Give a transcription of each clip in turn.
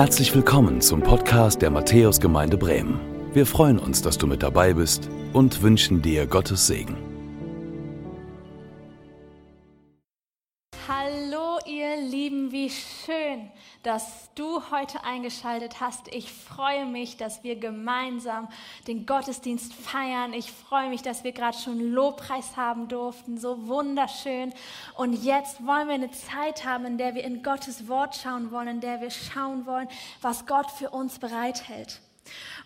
Herzlich willkommen zum Podcast der Matthäusgemeinde Bremen. Wir freuen uns, dass du mit dabei bist und wünschen dir Gottes Segen. Hallo ihr Lieben, wie schön, dass du heute eingeschaltet hast. Ich freue mich, dass wir gemeinsam den Gottesdienst feiern. Ich freue mich, dass wir gerade schon Lobpreis haben durften. So wunderschön. Und jetzt wollen wir eine Zeit haben, in der wir in Gottes Wort schauen wollen, in der wir schauen wollen, was Gott für uns bereithält.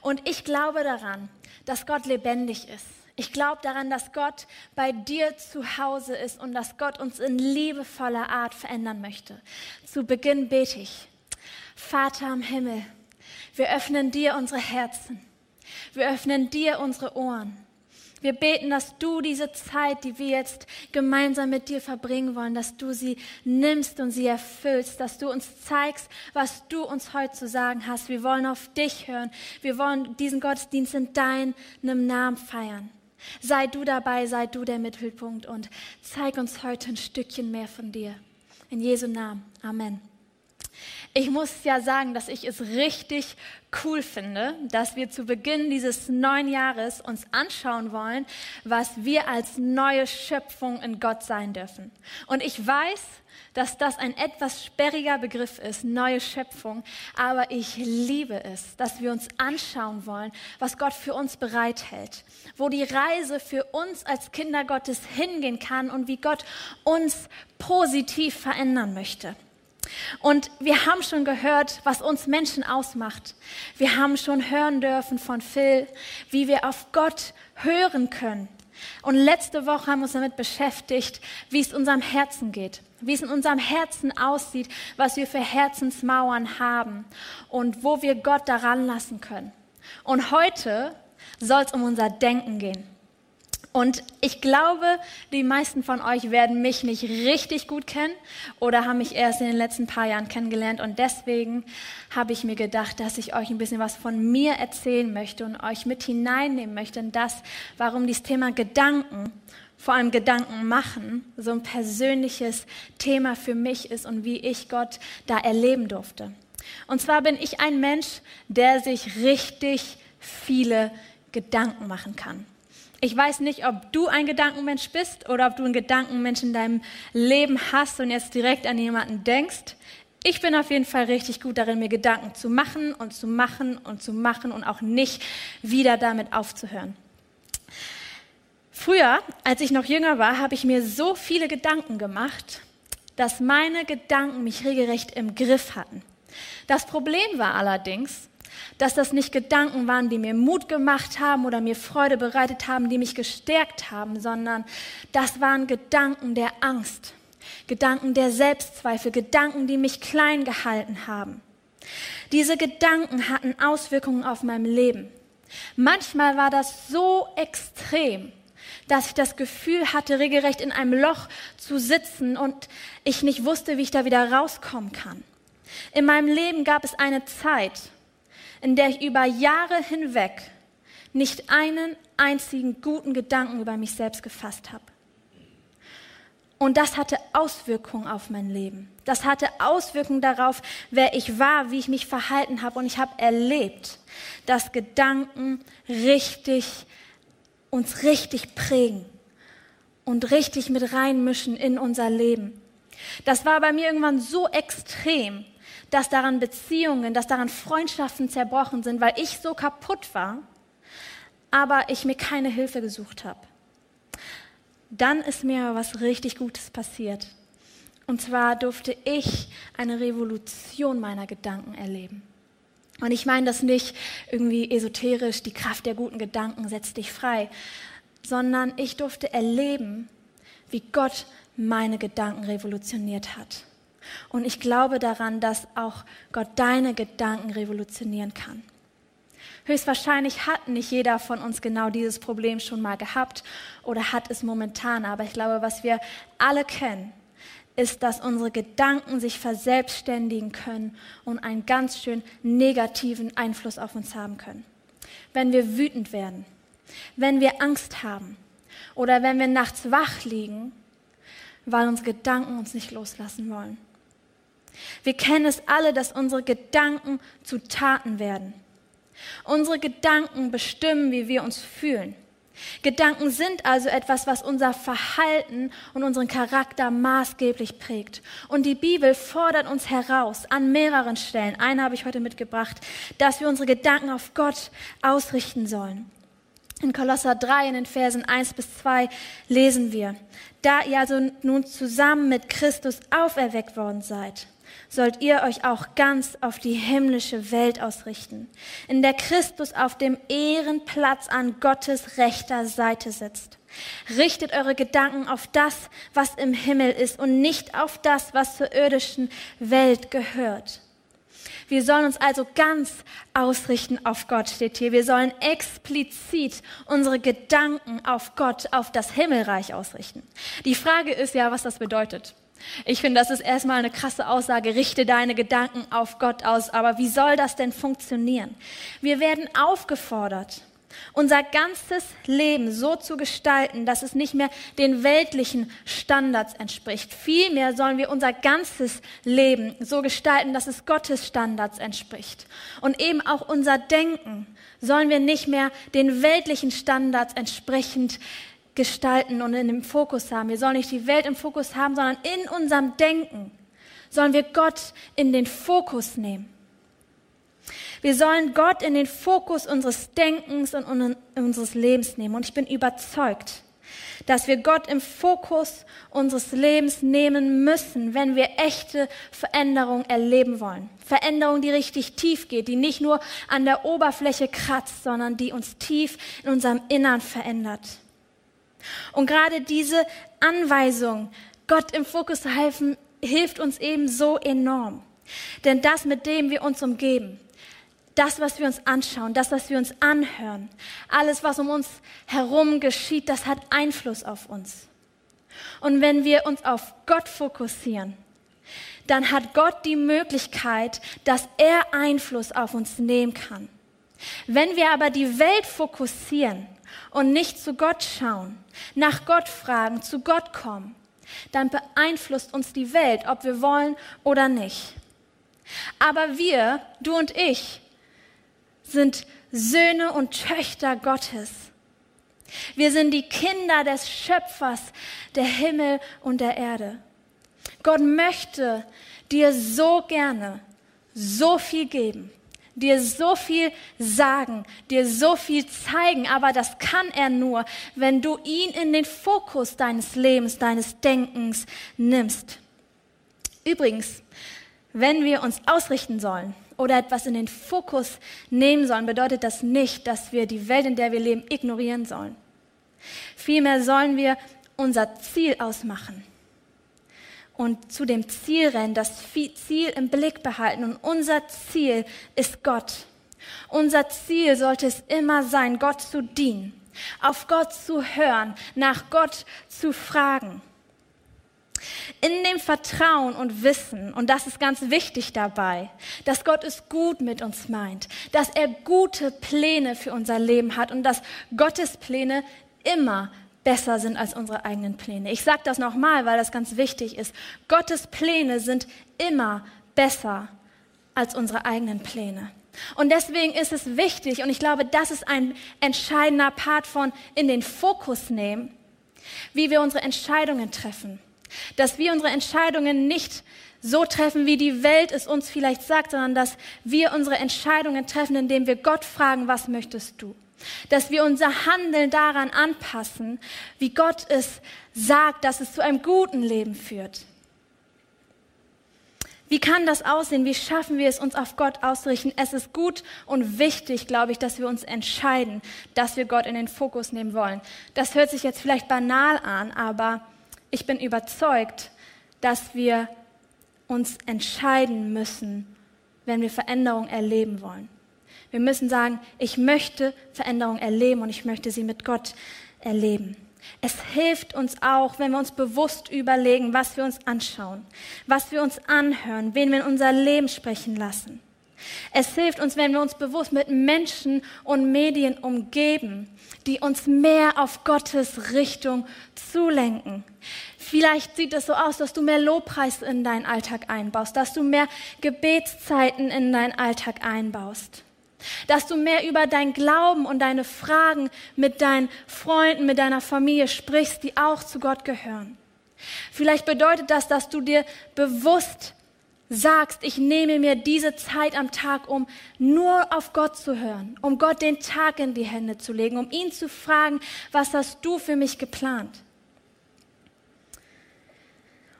Und ich glaube daran, dass Gott lebendig ist. Ich glaube daran, dass Gott bei dir zu Hause ist und dass Gott uns in liebevoller Art verändern möchte. Zu Beginn bete ich. Vater im Himmel, wir öffnen dir unsere Herzen. Wir öffnen dir unsere Ohren. Wir beten, dass du diese Zeit, die wir jetzt gemeinsam mit dir verbringen wollen, dass du sie nimmst und sie erfüllst, dass du uns zeigst, was du uns heute zu sagen hast. Wir wollen auf dich hören. Wir wollen diesen Gottesdienst in deinem Namen feiern. Sei du dabei, sei du der Mittelpunkt und zeig uns heute ein Stückchen mehr von dir. In Jesu Namen. Amen. Ich muss ja sagen, dass ich es richtig cool finde, dass wir zu Beginn dieses neuen Jahres uns anschauen wollen, was wir als neue Schöpfung in Gott sein dürfen. Und ich weiß, dass das ein etwas sperriger Begriff ist, neue Schöpfung, aber ich liebe es, dass wir uns anschauen wollen, was Gott für uns bereithält, wo die Reise für uns als Kinder Gottes hingehen kann und wie Gott uns positiv verändern möchte. Und wir haben schon gehört, was uns Menschen ausmacht. Wir haben schon hören dürfen von Phil, wie wir auf Gott hören können. Und letzte Woche haben wir uns damit beschäftigt, wie es unserem Herzen geht, wie es in unserem Herzen aussieht, was wir für Herzensmauern haben und wo wir Gott daran lassen können. Und heute soll es um unser Denken gehen. Und ich glaube, die meisten von euch werden mich nicht richtig gut kennen oder haben mich erst in den letzten paar Jahren kennengelernt. Und deswegen habe ich mir gedacht, dass ich euch ein bisschen was von mir erzählen möchte und euch mit hineinnehmen möchte in das, warum dieses Thema Gedanken, vor allem Gedanken machen, so ein persönliches Thema für mich ist und wie ich Gott da erleben durfte. Und zwar bin ich ein Mensch, der sich richtig viele Gedanken machen kann. Ich weiß nicht, ob du ein Gedankenmensch bist oder ob du einen Gedankenmensch in deinem Leben hast und jetzt direkt an jemanden denkst. Ich bin auf jeden Fall richtig gut darin, mir Gedanken zu machen und zu machen und zu machen und auch nicht wieder damit aufzuhören. Früher, als ich noch jünger war, habe ich mir so viele Gedanken gemacht, dass meine Gedanken mich regelrecht im Griff hatten. Das Problem war allerdings, dass das nicht Gedanken waren, die mir Mut gemacht haben oder mir Freude bereitet haben, die mich gestärkt haben, sondern das waren Gedanken der Angst, Gedanken der Selbstzweifel, Gedanken, die mich klein gehalten haben. Diese Gedanken hatten Auswirkungen auf mein Leben. Manchmal war das so extrem, dass ich das Gefühl hatte, regelrecht in einem Loch zu sitzen und ich nicht wusste, wie ich da wieder rauskommen kann. In meinem Leben gab es eine Zeit, in der ich über Jahre hinweg nicht einen einzigen guten Gedanken über mich selbst gefasst habe. Und das hatte Auswirkungen auf mein Leben. Das hatte Auswirkungen darauf, wer ich war, wie ich mich verhalten habe. Und ich habe erlebt, dass Gedanken richtig, uns richtig prägen und richtig mit reinmischen in unser Leben. Das war bei mir irgendwann so extrem, dass daran Beziehungen, dass daran Freundschaften zerbrochen sind, weil ich so kaputt war, aber ich mir keine Hilfe gesucht habe. Dann ist mir was richtig Gutes passiert. Und zwar durfte ich eine Revolution meiner Gedanken erleben. Und ich meine das nicht irgendwie esoterisch, die Kraft der guten Gedanken setzt dich frei, sondern ich durfte erleben, wie Gott meine Gedanken revolutioniert hat. Und ich glaube daran, dass auch Gott deine Gedanken revolutionieren kann. Höchstwahrscheinlich hat nicht jeder von uns genau dieses Problem schon mal gehabt oder hat es momentan. Aber ich glaube, was wir alle kennen, ist, dass unsere Gedanken sich verselbstständigen können und einen ganz schön negativen Einfluss auf uns haben können. Wenn wir wütend werden, wenn wir Angst haben oder wenn wir nachts wach liegen, weil unsere Gedanken uns nicht loslassen wollen. Wir kennen es alle, dass unsere Gedanken zu Taten werden. Unsere Gedanken bestimmen, wie wir uns fühlen. Gedanken sind also etwas, was unser Verhalten und unseren Charakter maßgeblich prägt. Und die Bibel fordert uns heraus an mehreren Stellen, eine habe ich heute mitgebracht, dass wir unsere Gedanken auf Gott ausrichten sollen. In Kolosser 3 in den Versen 1 bis 2 lesen wir, da ihr also nun zusammen mit Christus auferweckt worden seid, sollt ihr euch auch ganz auf die himmlische Welt ausrichten, in der Christus auf dem Ehrenplatz an Gottes rechter Seite sitzt. Richtet eure Gedanken auf das, was im Himmel ist und nicht auf das, was zur irdischen Welt gehört. Wir sollen uns also ganz ausrichten auf Gott, steht hier. Wir sollen explizit unsere Gedanken auf Gott, auf das Himmelreich ausrichten. Die Frage ist ja, was das bedeutet. Ich finde, das ist erstmal eine krasse Aussage, richte deine Gedanken auf Gott aus. Aber wie soll das denn funktionieren? Wir werden aufgefordert, unser ganzes Leben so zu gestalten, dass es nicht mehr den weltlichen Standards entspricht. Vielmehr sollen wir unser ganzes Leben so gestalten, dass es Gottes Standards entspricht. Und eben auch unser Denken sollen wir nicht mehr den weltlichen Standards entsprechend gestalten und in dem Fokus haben. Wir sollen nicht die Welt im Fokus haben, sondern in unserem Denken sollen wir Gott in den Fokus nehmen. Wir sollen Gott in den Fokus unseres Denkens und unseres Lebens nehmen. Und ich bin überzeugt, dass wir Gott im Fokus unseres Lebens nehmen müssen, wenn wir echte Veränderung erleben wollen. Veränderung, die richtig tief geht, die nicht nur an der Oberfläche kratzt, sondern die uns tief in unserem Innern verändert. Und gerade diese Anweisung, Gott im Fokus zu helfen, hilft uns eben so enorm. Denn das, mit dem wir uns umgeben, das, was wir uns anschauen, das, was wir uns anhören, alles, was um uns herum geschieht, das hat Einfluss auf uns. Und wenn wir uns auf Gott fokussieren, dann hat Gott die Möglichkeit, dass er Einfluss auf uns nehmen kann. Wenn wir aber die Welt fokussieren, und nicht zu Gott schauen, nach Gott fragen, zu Gott kommen, dann beeinflusst uns die Welt, ob wir wollen oder nicht. Aber wir, du und ich, sind Söhne und Töchter Gottes. Wir sind die Kinder des Schöpfers der Himmel und der Erde. Gott möchte dir so gerne so viel geben dir so viel sagen, dir so viel zeigen, aber das kann er nur, wenn du ihn in den Fokus deines Lebens, deines Denkens nimmst. Übrigens, wenn wir uns ausrichten sollen oder etwas in den Fokus nehmen sollen, bedeutet das nicht, dass wir die Welt, in der wir leben, ignorieren sollen. Vielmehr sollen wir unser Ziel ausmachen und zu dem Ziel rennen, das Ziel im Blick behalten. Und unser Ziel ist Gott. Unser Ziel sollte es immer sein, Gott zu dienen, auf Gott zu hören, nach Gott zu fragen. In dem Vertrauen und Wissen, und das ist ganz wichtig dabei, dass Gott es gut mit uns meint, dass er gute Pläne für unser Leben hat und dass Gottes Pläne immer besser sind als unsere eigenen Pläne. Ich sage das nochmal, weil das ganz wichtig ist. Gottes Pläne sind immer besser als unsere eigenen Pläne. Und deswegen ist es wichtig, und ich glaube, das ist ein entscheidender Part von in den Fokus nehmen, wie wir unsere Entscheidungen treffen. Dass wir unsere Entscheidungen nicht so treffen, wie die Welt es uns vielleicht sagt, sondern dass wir unsere Entscheidungen treffen, indem wir Gott fragen, was möchtest du? Dass wir unser Handeln daran anpassen, wie Gott es sagt, dass es zu einem guten Leben führt. Wie kann das aussehen? Wie schaffen wir es, uns auf Gott auszurichten? Es ist gut und wichtig, glaube ich, dass wir uns entscheiden, dass wir Gott in den Fokus nehmen wollen. Das hört sich jetzt vielleicht banal an, aber ich bin überzeugt, dass wir uns entscheiden müssen, wenn wir Veränderung erleben wollen. Wir müssen sagen, ich möchte Veränderung erleben und ich möchte sie mit Gott erleben. Es hilft uns auch, wenn wir uns bewusst überlegen, was wir uns anschauen, was wir uns anhören, wen wir in unser Leben sprechen lassen. Es hilft uns, wenn wir uns bewusst mit Menschen und Medien umgeben, die uns mehr auf Gottes Richtung zulenken. Vielleicht sieht es so aus, dass du mehr Lobpreis in deinen Alltag einbaust, dass du mehr Gebetszeiten in deinen Alltag einbaust, dass du mehr über dein Glauben und deine Fragen mit deinen Freunden, mit deiner Familie sprichst, die auch zu Gott gehören. Vielleicht bedeutet das, dass du dir bewusst sagst, ich nehme mir diese Zeit am Tag, um nur auf Gott zu hören, um Gott den Tag in die Hände zu legen, um ihn zu fragen, was hast du für mich geplant?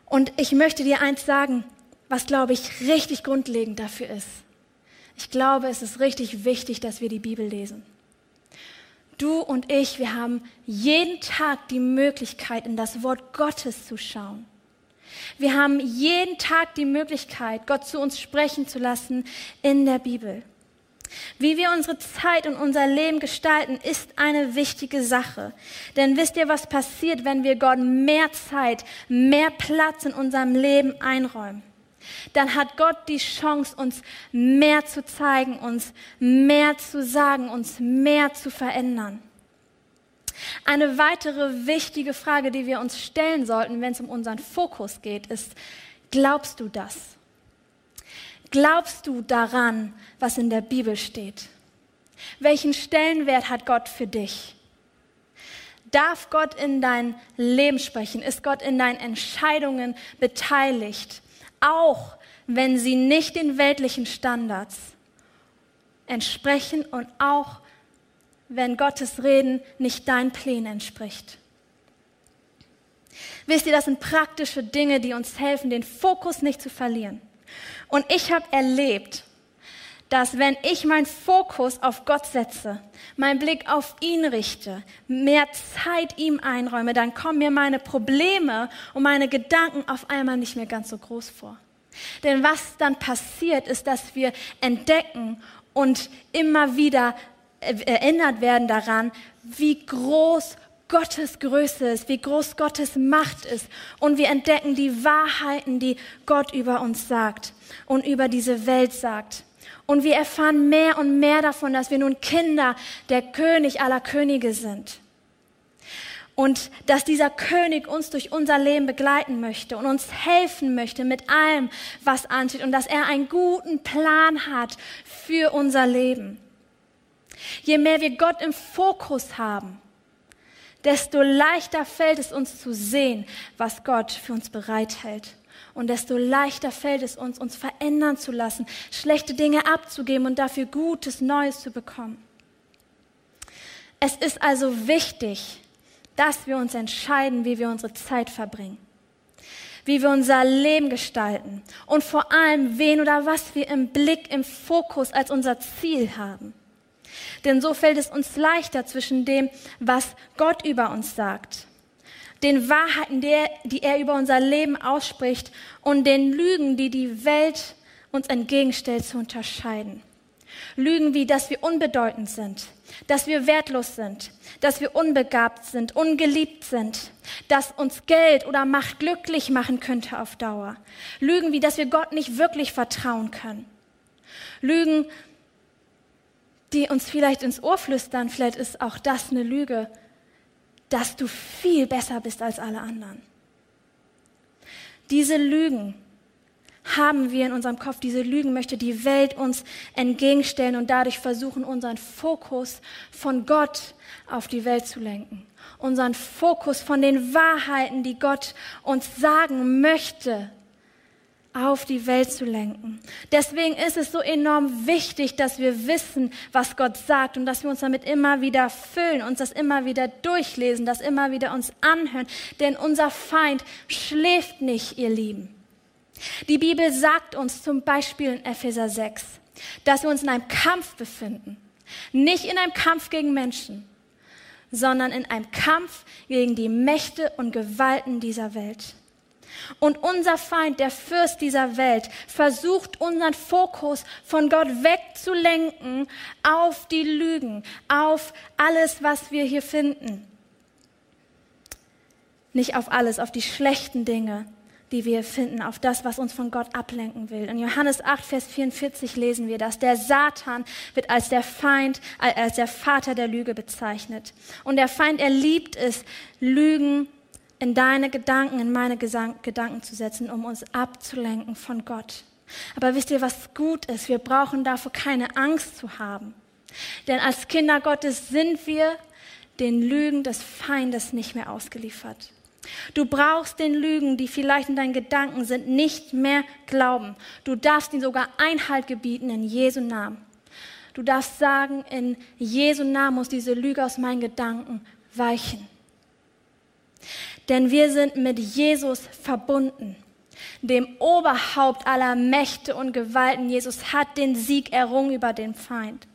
Und ich möchte dir eins sagen, was glaube ich richtig grundlegend dafür ist. Ich glaube, es ist richtig wichtig, dass wir die Bibel lesen. Du und ich, wir haben jeden Tag die Möglichkeit, in das Wort Gottes zu schauen. Wir haben jeden Tag die Möglichkeit, Gott zu uns sprechen zu lassen in der Bibel. Wie wir unsere Zeit und unser Leben gestalten, ist eine wichtige Sache. Denn wisst ihr, was passiert, wenn wir Gott mehr Zeit, mehr Platz in unserem Leben einräumen? Dann hat Gott die Chance, uns mehr zu zeigen, uns mehr zu sagen, uns mehr zu verändern. Eine weitere wichtige Frage, die wir uns stellen sollten, wenn es um unseren Fokus geht, ist, glaubst du das? Glaubst du daran, was in der Bibel steht? Welchen Stellenwert hat Gott für dich? Darf Gott in dein Leben sprechen? Ist Gott in deinen Entscheidungen beteiligt? Auch wenn sie nicht den weltlichen Standards entsprechen und auch wenn Gottes Reden nicht deinen Plänen entspricht. Wisst ihr, das sind praktische Dinge, die uns helfen, den Fokus nicht zu verlieren. Und ich habe erlebt, dass wenn ich meinen Fokus auf Gott setze, meinen Blick auf ihn richte, mehr Zeit ihm einräume, dann kommen mir meine Probleme und meine Gedanken auf einmal nicht mehr ganz so groß vor. Denn was dann passiert, ist, dass wir entdecken und immer wieder erinnert werden daran, wie groß Gottes Größe ist, wie groß Gottes Macht ist. Und wir entdecken die Wahrheiten, die Gott über uns sagt und über diese Welt sagt. Und wir erfahren mehr und mehr davon, dass wir nun Kinder der König aller Könige sind. Und dass dieser König uns durch unser Leben begleiten möchte und uns helfen möchte mit allem, was ansteht. Und dass er einen guten Plan hat für unser Leben. Je mehr wir Gott im Fokus haben, desto leichter fällt es uns zu sehen, was Gott für uns bereithält. Und desto leichter fällt es uns, uns verändern zu lassen, schlechte Dinge abzugeben und dafür Gutes, Neues zu bekommen. Es ist also wichtig, dass wir uns entscheiden, wie wir unsere Zeit verbringen, wie wir unser Leben gestalten und vor allem, wen oder was wir im Blick, im Fokus als unser Ziel haben. Denn so fällt es uns leichter zwischen dem, was Gott über uns sagt, den Wahrheiten, die er über unser Leben ausspricht und den Lügen, die die Welt uns entgegenstellt, zu unterscheiden. Lügen wie, dass wir unbedeutend sind, dass wir wertlos sind, dass wir unbegabt sind, ungeliebt sind, dass uns Geld oder Macht glücklich machen könnte auf Dauer. Lügen wie, dass wir Gott nicht wirklich vertrauen können. Lügen die uns vielleicht ins Ohr flüstern, vielleicht ist auch das eine Lüge, dass du viel besser bist als alle anderen. Diese Lügen haben wir in unserem Kopf. Diese Lügen möchte die Welt uns entgegenstellen und dadurch versuchen, unseren Fokus von Gott auf die Welt zu lenken. Unseren Fokus von den Wahrheiten, die Gott uns sagen möchte, auf die Welt zu lenken. Deswegen ist es so enorm wichtig, dass wir wissen, was Gott sagt und dass wir uns damit immer wieder füllen, uns das immer wieder durchlesen, das immer wieder uns anhören. Denn unser Feind schläft nicht, ihr Lieben. Die Bibel sagt uns zum Beispiel in Epheser 6, dass wir uns in einem Kampf befinden. Nicht in einem Kampf gegen Menschen, sondern in einem Kampf gegen die Mächte und Gewalten dieser Welt. Und unser Feind, der Fürst dieser Welt, versucht unseren Fokus von Gott wegzulenken auf die Lügen, auf alles, was wir hier finden. Nicht auf alles, auf die schlechten Dinge, die wir finden, auf das, was uns von Gott ablenken will. In Johannes 8, Vers 44 lesen wir das. Der Satan wird als der Feind, als der Vater der Lüge bezeichnet. Und der Feind, er liebt es, Lügen in deine Gedanken, in meine Gedanken zu setzen, um uns abzulenken von Gott. Aber wisst ihr, was gut ist? Wir brauchen davor keine Angst zu haben. Denn als Kinder Gottes sind wir den Lügen des Feindes nicht mehr ausgeliefert. Du brauchst den Lügen, die vielleicht in deinen Gedanken sind, nicht mehr glauben. Du darfst ihnen sogar Einhalt gebieten in Jesu Namen. Du darfst sagen, in Jesu Namen muss diese Lüge aus meinen Gedanken weichen. Denn wir sind mit Jesus verbunden, dem Oberhaupt aller Mächte und Gewalten. Jesus hat den Sieg errungen über den Feind.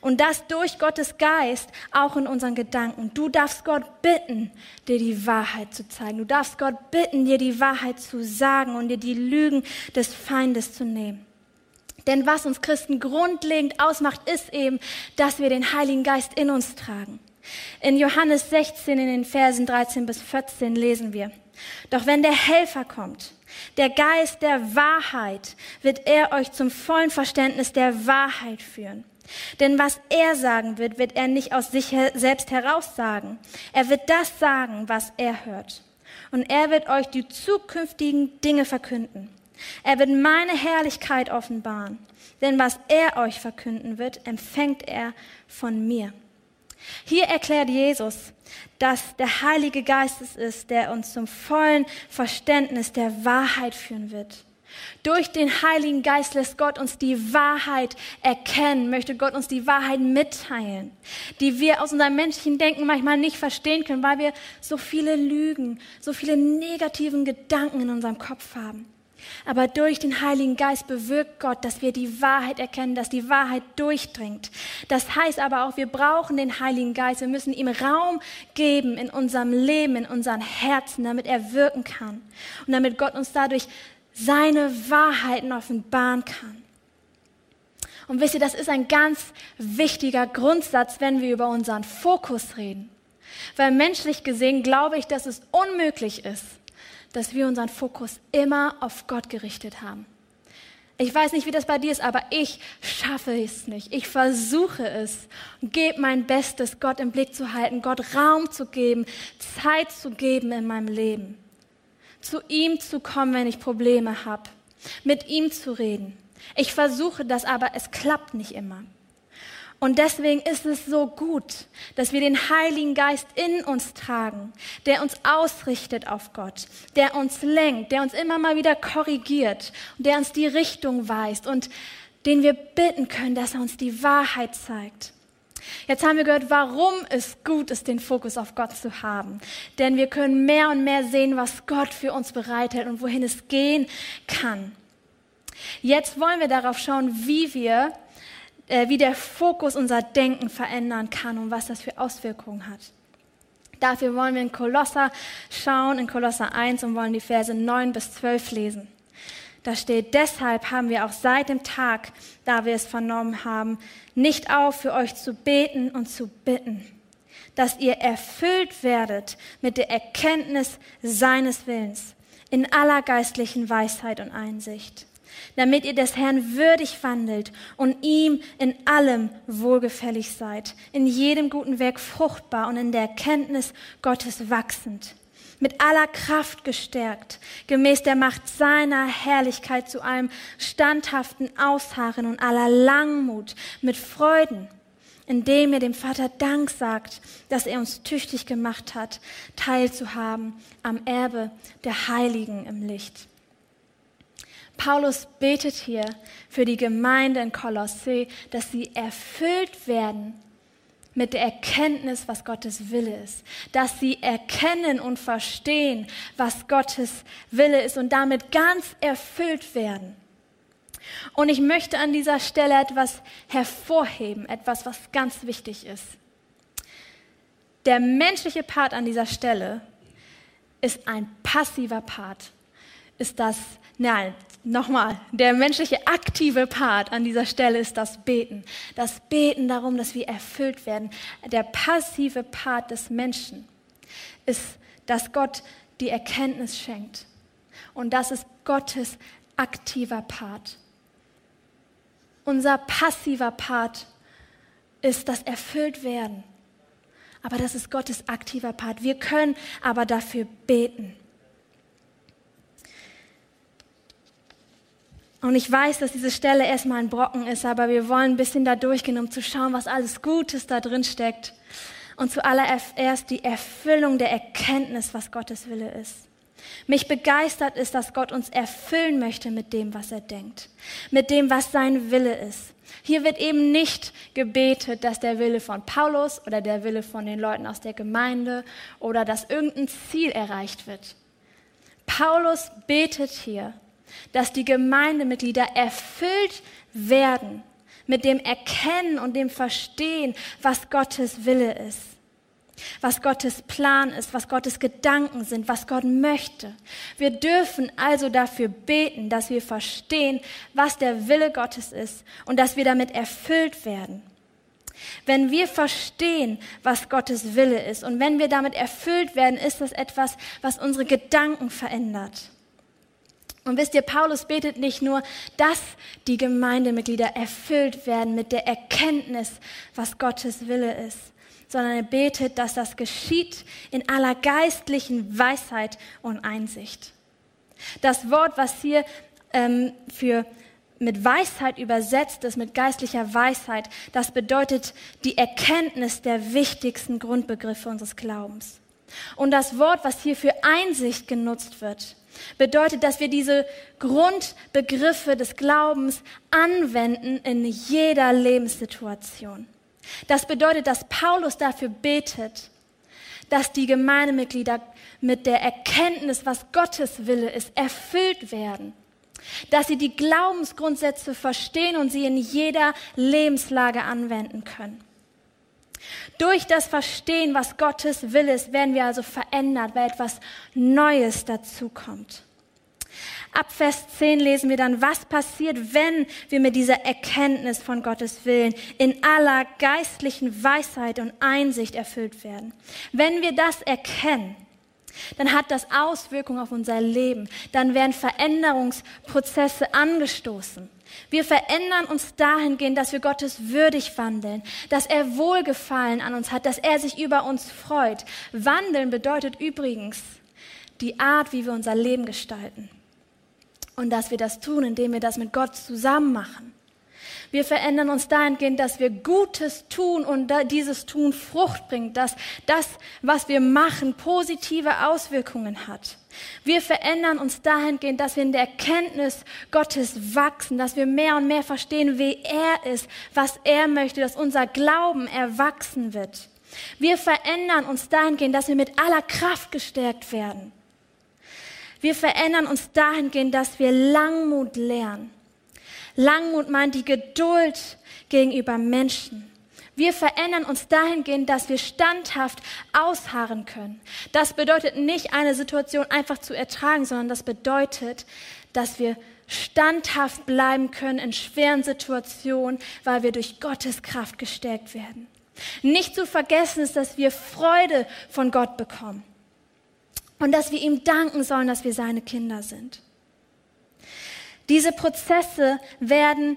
Und das durch Gottes Geist auch in unseren Gedanken. Du darfst Gott bitten, dir die Wahrheit zu zeigen. Du darfst Gott bitten, dir die Wahrheit zu sagen und dir die Lügen des Feindes zu nehmen. Denn was uns Christen grundlegend ausmacht, ist eben, dass wir den Heiligen Geist in uns tragen. In Johannes 16 in den Versen 13 bis 14 lesen wir, doch wenn der Helfer kommt, der Geist der Wahrheit, wird er euch zum vollen Verständnis der Wahrheit führen. Denn was er sagen wird, wird er nicht aus sich selbst heraus sagen. Er wird das sagen, was er hört. Und er wird euch die zukünftigen Dinge verkünden. Er wird meine Herrlichkeit offenbaren. Denn was er euch verkünden wird, empfängt er von mir. Hier erklärt Jesus, dass der Heilige Geist es ist, der uns zum vollen Verständnis der Wahrheit führen wird. Durch den Heiligen Geist lässt Gott uns die Wahrheit erkennen, möchte Gott uns die Wahrheit mitteilen, die wir aus unserem menschlichen Denken manchmal nicht verstehen können, weil wir so viele Lügen, so viele negativen Gedanken in unserem Kopf haben. Aber durch den Heiligen Geist bewirkt Gott, dass wir die Wahrheit erkennen, dass die Wahrheit durchdringt. Das heißt aber auch, wir brauchen den Heiligen Geist. Wir müssen ihm Raum geben in unserem Leben, in unseren Herzen, damit er wirken kann. Und damit Gott uns dadurch seine Wahrheiten offenbaren kann. Und wisst ihr, das ist ein ganz wichtiger Grundsatz, wenn wir über unseren Fokus reden. Weil menschlich gesehen glaube ich, dass es unmöglich ist, dass wir unseren Fokus immer auf Gott gerichtet haben. Ich weiß nicht, wie das bei dir ist, aber ich schaffe es nicht. Ich versuche es gebe mein Bestes, Gott im Blick zu halten, Gott Raum zu geben, Zeit zu geben in meinem Leben zu ihm zu kommen, wenn ich Probleme habe, mit ihm zu reden. Ich versuche das, aber es klappt nicht immer. Und deswegen ist es so gut, dass wir den Heiligen Geist in uns tragen, der uns ausrichtet auf Gott, der uns lenkt, der uns immer mal wieder korrigiert der uns die Richtung weist und den wir bitten können, dass er uns die Wahrheit zeigt. Jetzt haben wir gehört, warum es gut ist, den Fokus auf Gott zu haben. Denn wir können mehr und mehr sehen, was Gott für uns bereithält und wohin es gehen kann. Jetzt wollen wir darauf schauen, wie wir, äh, wie der Fokus unser Denken verändern kann und was das für Auswirkungen hat. Dafür wollen wir in Kolosser schauen, in Kolosser 1 und wollen die Verse 9 bis 12 lesen. Da steht, deshalb haben wir auch seit dem Tag, da wir es vernommen haben, nicht auf, für euch zu beten und zu bitten, dass ihr erfüllt werdet mit der Erkenntnis seines Willens in aller geistlichen Weisheit und Einsicht, damit ihr des Herrn würdig wandelt und ihm in allem wohlgefällig seid, in jedem guten Werk fruchtbar und in der Erkenntnis Gottes wachsend mit aller Kraft gestärkt, gemäß der Macht seiner Herrlichkeit zu einem standhaften Ausharren und aller Langmut mit Freuden, indem ihr dem Vater Dank sagt, dass er uns tüchtig gemacht hat, teilzuhaben am Erbe der Heiligen im Licht. Paulus betet hier für die Gemeinde in Kolosse, dass sie erfüllt werden mit der Erkenntnis, was Gottes Wille ist. Dass sie erkennen und verstehen, was Gottes Wille ist und damit ganz erfüllt werden. Und ich möchte an dieser Stelle etwas hervorheben, etwas, was ganz wichtig ist. Der menschliche Part an dieser Stelle ist ein passiver Part. Ist das, nein, Nochmal, der menschliche aktive Part an dieser Stelle ist das Beten. Das Beten darum, dass wir erfüllt werden. Der passive Part des Menschen ist, dass Gott die Erkenntnis schenkt, Und das ist Gottes aktiver Part. Unser passiver Part ist das Erfülltwerden. Aber das ist Gottes aktiver Part. Wir können aber dafür beten. Und ich weiß, dass diese Stelle erstmal ein Brocken ist, aber wir wollen ein bisschen da durchgehen, um zu schauen, was alles Gutes da drin steckt. Und zuallererst die Erfüllung der Erkenntnis, was Gottes Wille ist. Mich begeistert ist, dass Gott uns erfüllen möchte mit dem, was er denkt, mit dem, was sein Wille ist. Hier wird eben nicht gebetet, dass der Wille von Paulus oder der Wille von den Leuten aus der Gemeinde oder dass irgendein Ziel erreicht wird. Paulus betet hier, dass die Gemeindemitglieder erfüllt werden mit dem Erkennen und dem Verstehen, was Gottes Wille ist, was Gottes Plan ist, was Gottes Gedanken sind, was Gott möchte. Wir dürfen also dafür beten, dass wir verstehen, was der Wille Gottes ist und dass wir damit erfüllt werden. Wenn wir verstehen, was Gottes Wille ist und wenn wir damit erfüllt werden, ist das etwas, was unsere Gedanken verändert. Und wisst ihr, Paulus betet nicht nur, dass die Gemeindemitglieder erfüllt werden mit der Erkenntnis, was Gottes Wille ist, sondern er betet, dass das geschieht in aller geistlichen Weisheit und Einsicht. Das Wort, was hier ähm, für mit Weisheit übersetzt ist, mit geistlicher Weisheit, das bedeutet die Erkenntnis der wichtigsten Grundbegriffe unseres Glaubens. Und das Wort, was hier für Einsicht genutzt wird, bedeutet, dass wir diese Grundbegriffe des Glaubens anwenden in jeder Lebenssituation. Das bedeutet, dass Paulus dafür betet, dass die Gemeindemitglieder mit der Erkenntnis, was Gottes Wille ist, erfüllt werden. Dass sie die Glaubensgrundsätze verstehen und sie in jeder Lebenslage anwenden können. Durch das Verstehen, was Gottes Wille ist, werden wir also verändert, weil etwas Neues dazukommt. Ab Vers 10 lesen wir dann, was passiert, wenn wir mit dieser Erkenntnis von Gottes Willen in aller geistlichen Weisheit und Einsicht erfüllt werden. Wenn wir das erkennen, dann hat das Auswirkungen auf unser Leben. Dann werden Veränderungsprozesse angestoßen. Wir verändern uns dahingehend, dass wir Gottes würdig wandeln, dass er Wohlgefallen an uns hat, dass er sich über uns freut. Wandeln bedeutet übrigens die Art, wie wir unser Leben gestalten. Und dass wir das tun, indem wir das mit Gott zusammen machen. Wir verändern uns dahingehend, dass wir Gutes tun und dieses Tun Frucht bringt, dass das, was wir machen, positive Auswirkungen hat. Wir verändern uns dahingehend, dass wir in der Erkenntnis Gottes wachsen, dass wir mehr und mehr verstehen, wie er ist, was er möchte, dass unser Glauben erwachsen wird. Wir verändern uns dahingehend, dass wir mit aller Kraft gestärkt werden. Wir verändern uns dahingehend, dass wir Langmut lernen Langmut meint die Geduld gegenüber Menschen. Wir verändern uns dahingehend, dass wir standhaft ausharren können. Das bedeutet nicht, eine Situation einfach zu ertragen, sondern das bedeutet, dass wir standhaft bleiben können in schweren Situationen, weil wir durch Gottes Kraft gestärkt werden. Nicht zu vergessen ist, dass wir Freude von Gott bekommen und dass wir ihm danken sollen, dass wir seine Kinder sind. Diese Prozesse werden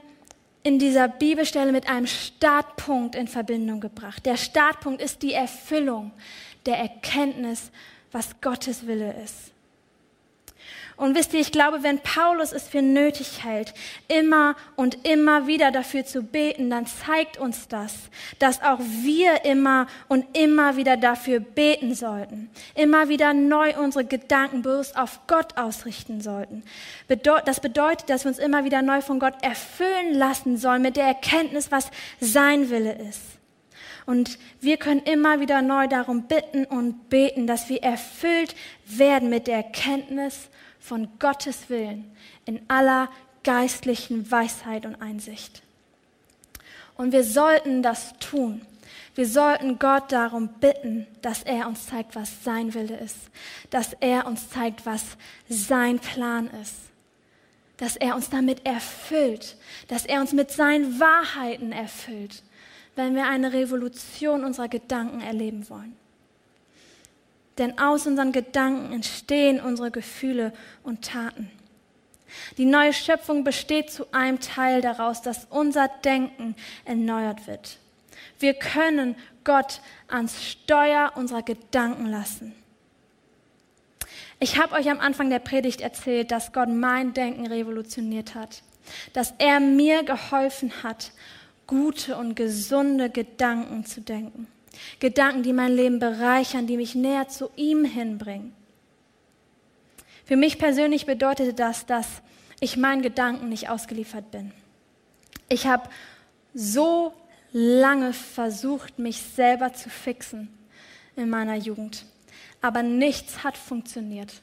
in dieser Bibelstelle mit einem Startpunkt in Verbindung gebracht. Der Startpunkt ist die Erfüllung der Erkenntnis, was Gottes Wille ist. Und wisst ihr, ich glaube, wenn Paulus es für nötig hält, immer und immer wieder dafür zu beten, dann zeigt uns das, dass auch wir immer und immer wieder dafür beten sollten. Immer wieder neu unsere Gedanken bewusst auf Gott ausrichten sollten. Das bedeutet, dass wir uns immer wieder neu von Gott erfüllen lassen sollen mit der Erkenntnis, was sein Wille ist. Und wir können immer wieder neu darum bitten und beten, dass wir erfüllt werden mit der Erkenntnis von Gottes Willen in aller geistlichen Weisheit und Einsicht. Und wir sollten das tun. Wir sollten Gott darum bitten, dass er uns zeigt, was sein Wille ist, dass er uns zeigt, was sein Plan ist, dass er uns damit erfüllt, dass er uns mit seinen Wahrheiten erfüllt, wenn wir eine Revolution unserer Gedanken erleben wollen. Denn aus unseren Gedanken entstehen unsere Gefühle und Taten. Die neue Schöpfung besteht zu einem Teil daraus, dass unser Denken erneuert wird. Wir können Gott ans Steuer unserer Gedanken lassen. Ich habe euch am Anfang der Predigt erzählt, dass Gott mein Denken revolutioniert hat, dass er mir geholfen hat, gute und gesunde Gedanken zu denken. Gedanken, die mein Leben bereichern, die mich näher zu ihm hinbringen. Für mich persönlich bedeutete das, dass ich meinen Gedanken nicht ausgeliefert bin. Ich habe so lange versucht, mich selber zu fixen in meiner Jugend aber nichts hat funktioniert.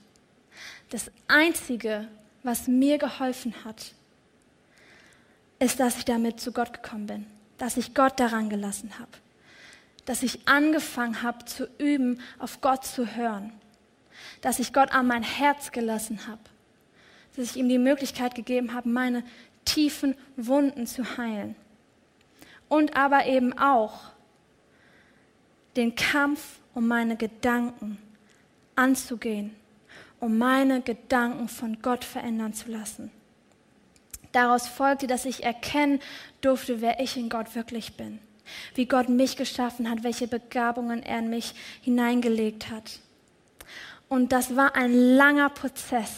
Das Einzige, was mir geholfen hat, ist, dass ich damit zu Gott gekommen bin, dass ich Gott daran gelassen habe, dass ich angefangen habe zu üben, auf Gott zu hören, dass ich Gott an mein Herz gelassen habe, dass ich ihm die Möglichkeit gegeben habe, meine tiefen Wunden zu heilen. Und aber eben auch den Kampf um meine Gedanken anzugehen, um meine Gedanken von Gott verändern zu lassen. Daraus folgte, dass ich erkennen durfte, wer ich in Gott wirklich bin, wie Gott mich geschaffen hat, welche Begabungen er in mich hineingelegt hat. Und das war ein langer Prozess.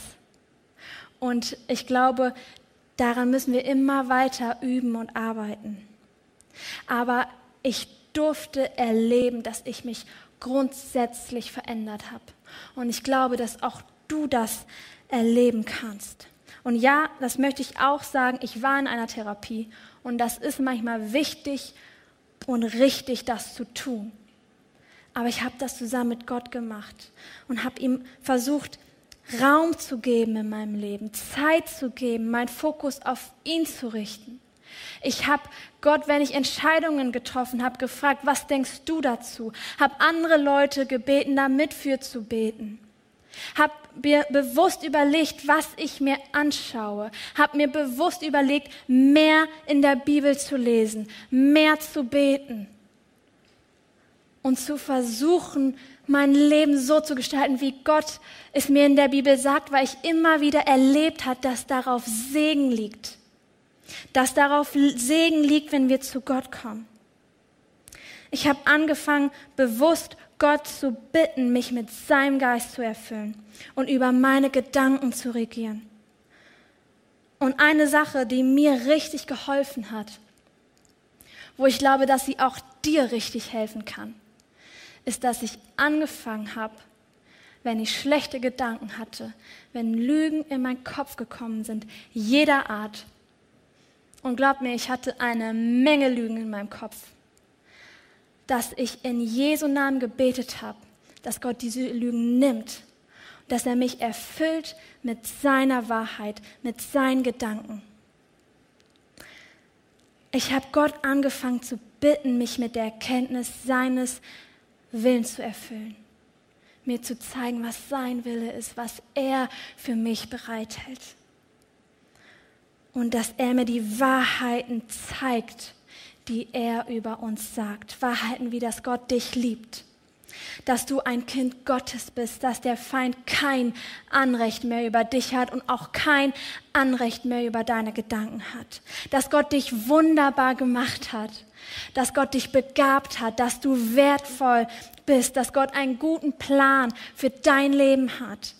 Und ich glaube, daran müssen wir immer weiter üben und arbeiten. Aber ich durfte erleben, dass ich mich grundsätzlich verändert habe. Und ich glaube, dass auch du das erleben kannst. Und ja, das möchte ich auch sagen, ich war in einer Therapie und das ist manchmal wichtig und richtig, das zu tun. Aber ich habe das zusammen mit Gott gemacht und habe ihm versucht, Raum zu geben in meinem Leben, Zeit zu geben, meinen Fokus auf ihn zu richten. Ich habe Gott, wenn ich Entscheidungen getroffen habe, gefragt, was denkst du dazu? Habe andere Leute gebeten, da mit für zu beten. Habe mir bewusst überlegt, was ich mir anschaue. Habe mir bewusst überlegt, mehr in der Bibel zu lesen, mehr zu beten und zu versuchen, mein Leben so zu gestalten, wie Gott es mir in der Bibel sagt, weil ich immer wieder erlebt habe, dass darauf Segen liegt dass darauf Segen liegt, wenn wir zu Gott kommen. Ich habe angefangen, bewusst Gott zu bitten, mich mit seinem Geist zu erfüllen und über meine Gedanken zu regieren. Und eine Sache, die mir richtig geholfen hat, wo ich glaube, dass sie auch dir richtig helfen kann, ist, dass ich angefangen habe, wenn ich schlechte Gedanken hatte, wenn Lügen in meinen Kopf gekommen sind, jeder Art, und glaub mir, ich hatte eine Menge Lügen in meinem Kopf, dass ich in Jesu Namen gebetet habe, dass Gott diese Lügen nimmt, dass er mich erfüllt mit seiner Wahrheit, mit seinen Gedanken. Ich habe Gott angefangen zu bitten, mich mit der Erkenntnis seines Willens zu erfüllen, mir zu zeigen, was sein Wille ist, was er für mich bereithält und dass er mir die Wahrheiten zeigt, die er über uns sagt. Wahrheiten wie, dass Gott dich liebt, dass du ein Kind Gottes bist, dass der Feind kein Anrecht mehr über dich hat und auch kein Anrecht mehr über deine Gedanken hat, dass Gott dich wunderbar gemacht hat, dass Gott dich begabt hat, dass du wertvoll bist, dass Gott einen guten Plan für dein Leben hat.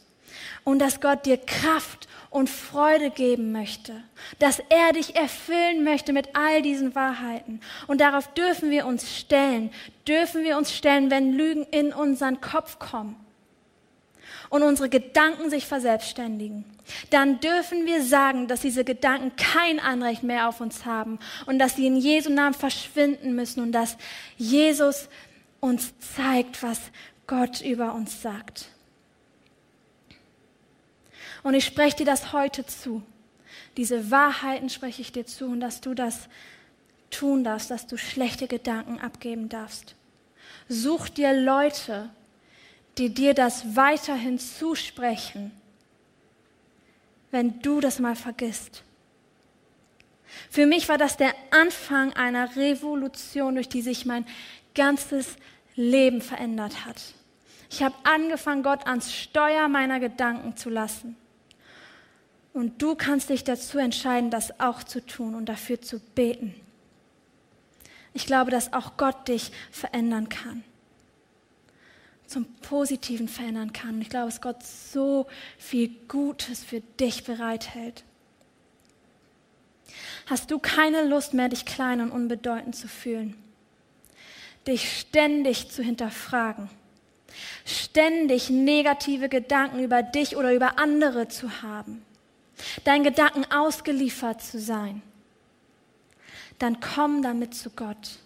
Und dass Gott dir Kraft und Freude geben möchte, dass er dich erfüllen möchte mit all diesen Wahrheiten. Und darauf dürfen wir uns stellen, dürfen wir uns stellen, wenn Lügen in unseren Kopf kommen und unsere Gedanken sich verselbstständigen. Dann dürfen wir sagen, dass diese Gedanken kein Anrecht mehr auf uns haben und dass sie in Jesu Namen verschwinden müssen und dass Jesus uns zeigt, was Gott über uns sagt. Und ich spreche dir das heute zu. Diese Wahrheiten spreche ich dir zu und dass du das tun darfst, dass du schlechte Gedanken abgeben darfst. Such dir Leute, die dir das weiterhin zusprechen, wenn du das mal vergisst. Für mich war das der Anfang einer Revolution, durch die sich mein ganzes Leben verändert hat. Ich habe angefangen, Gott ans Steuer meiner Gedanken zu lassen. Und du kannst dich dazu entscheiden, das auch zu tun und dafür zu beten. Ich glaube, dass auch Gott dich verändern kann. Zum Positiven verändern kann. Ich glaube, dass Gott so viel Gutes für dich bereithält. Hast du keine Lust mehr, dich klein und unbedeutend zu fühlen? Dich ständig zu hinterfragen? Ständig negative Gedanken über dich oder über andere zu haben? Deinen Gedanken ausgeliefert zu sein? Dann komm damit zu Gott.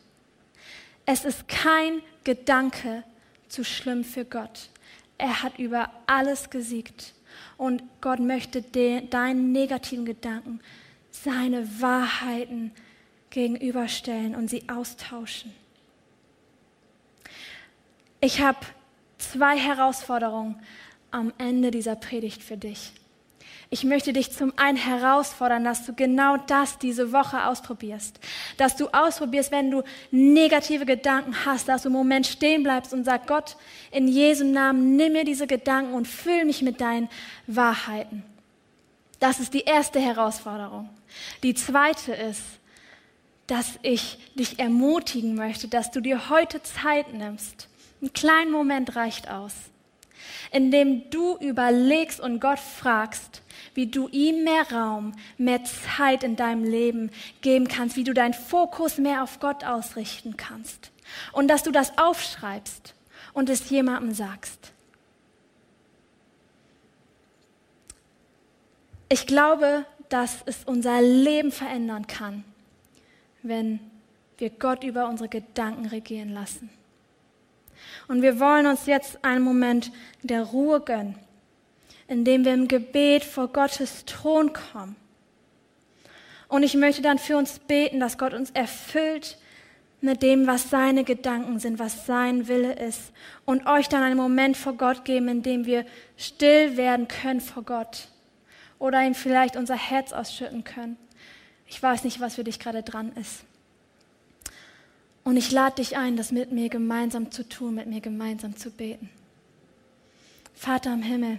Es ist kein Gedanke zu schlimm für Gott. Er hat über alles gesiegt. Und Gott möchte de, deinen negativen Gedanken seine Wahrheiten gegenüberstellen und sie austauschen. Ich habe zwei Herausforderungen am Ende dieser Predigt für dich. Ich möchte dich zum einen herausfordern, dass du genau das diese Woche ausprobierst. Dass du ausprobierst, wenn du negative Gedanken hast, dass du im Moment stehen bleibst und sagst, Gott, in Jesu Namen, nimm mir diese Gedanken und füll mich mit deinen Wahrheiten. Das ist die erste Herausforderung. Die zweite ist, dass ich dich ermutigen möchte, dass du dir heute Zeit nimmst. Ein kleiner Moment reicht aus, indem du überlegst und Gott fragst, wie du ihm mehr Raum, mehr Zeit in deinem Leben geben kannst, wie du deinen Fokus mehr auf Gott ausrichten kannst. Und dass du das aufschreibst und es jemandem sagst. Ich glaube, dass es unser Leben verändern kann, wenn wir Gott über unsere Gedanken regieren lassen. Und wir wollen uns jetzt einen Moment der Ruhe gönnen, indem wir im Gebet vor Gottes Thron kommen. Und ich möchte dann für uns beten, dass Gott uns erfüllt mit dem, was seine Gedanken sind, was sein Wille ist. Und euch dann einen Moment vor Gott geben, in dem wir still werden können vor Gott oder ihm vielleicht unser Herz ausschütten können. Ich weiß nicht, was für dich gerade dran ist. Und ich lade dich ein, das mit mir gemeinsam zu tun, mit mir gemeinsam zu beten. Vater im Himmel,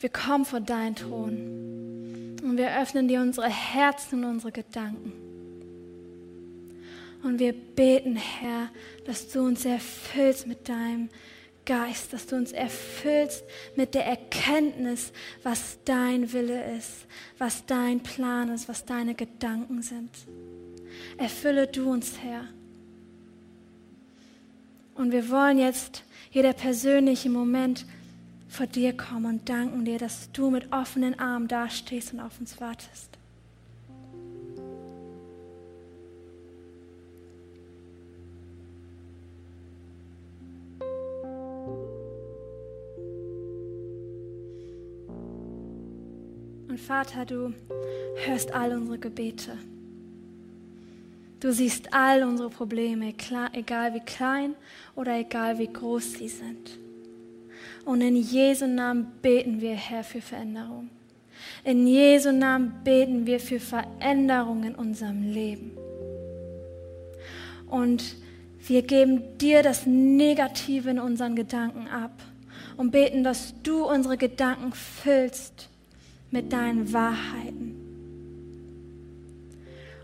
wir kommen vor deinen Thron und wir öffnen dir unsere Herzen und unsere Gedanken. Und wir beten, Herr, dass du uns erfüllst mit deinem Geist, dass du uns erfüllst mit der Erkenntnis, was dein Wille ist, was dein Plan ist, was deine Gedanken sind. Erfülle du uns, Herr. Und wir wollen jetzt jeder persönlich im Moment vor dir kommen und danken dir, dass du mit offenen Armen dastehst und auf uns wartest. Und Vater, du hörst all unsere Gebete. Du siehst all unsere Probleme, egal wie klein oder egal wie groß sie sind. Und in Jesu Namen beten wir, Herr, für Veränderung. In Jesu Namen beten wir für Veränderung in unserem Leben. Und wir geben dir das Negative in unseren Gedanken ab und beten, dass du unsere Gedanken füllst mit deinen Wahrheiten.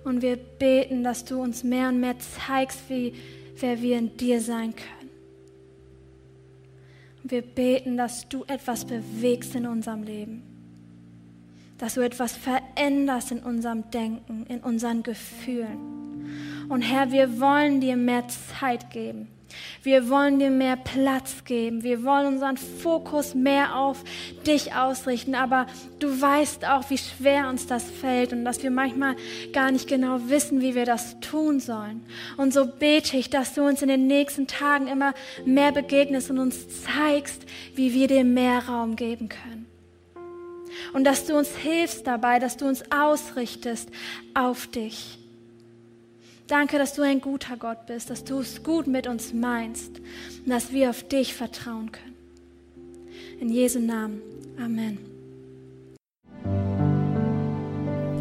Und wir beten, dass du uns mehr und mehr zeigst, wie, wer wir in dir sein können. Und wir beten, dass du etwas bewegst in unserem Leben. Dass du etwas veränderst in unserem Denken, in unseren Gefühlen. Und Herr, wir wollen dir mehr Zeit geben wir wollen dir mehr Platz geben. Wir wollen unseren Fokus mehr auf dich ausrichten. Aber du weißt auch, wie schwer uns das fällt und dass wir manchmal gar nicht genau wissen, wie wir das tun sollen. Und so bete ich, dass du uns in den nächsten Tagen immer mehr begegnest und uns zeigst, wie wir dir mehr Raum geben können. Und dass du uns hilfst dabei, dass du uns ausrichtest auf dich. Danke, dass du ein guter Gott bist, dass du es gut mit uns meinst und dass wir auf dich vertrauen können. In Jesu Namen. Amen.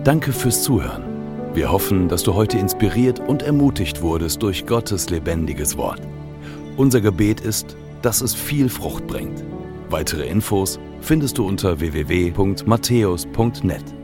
Danke fürs Zuhören. Wir hoffen, dass du heute inspiriert und ermutigt wurdest durch Gottes lebendiges Wort. Unser Gebet ist, dass es viel Frucht bringt. Weitere Infos findest du unter www.matthäus.net.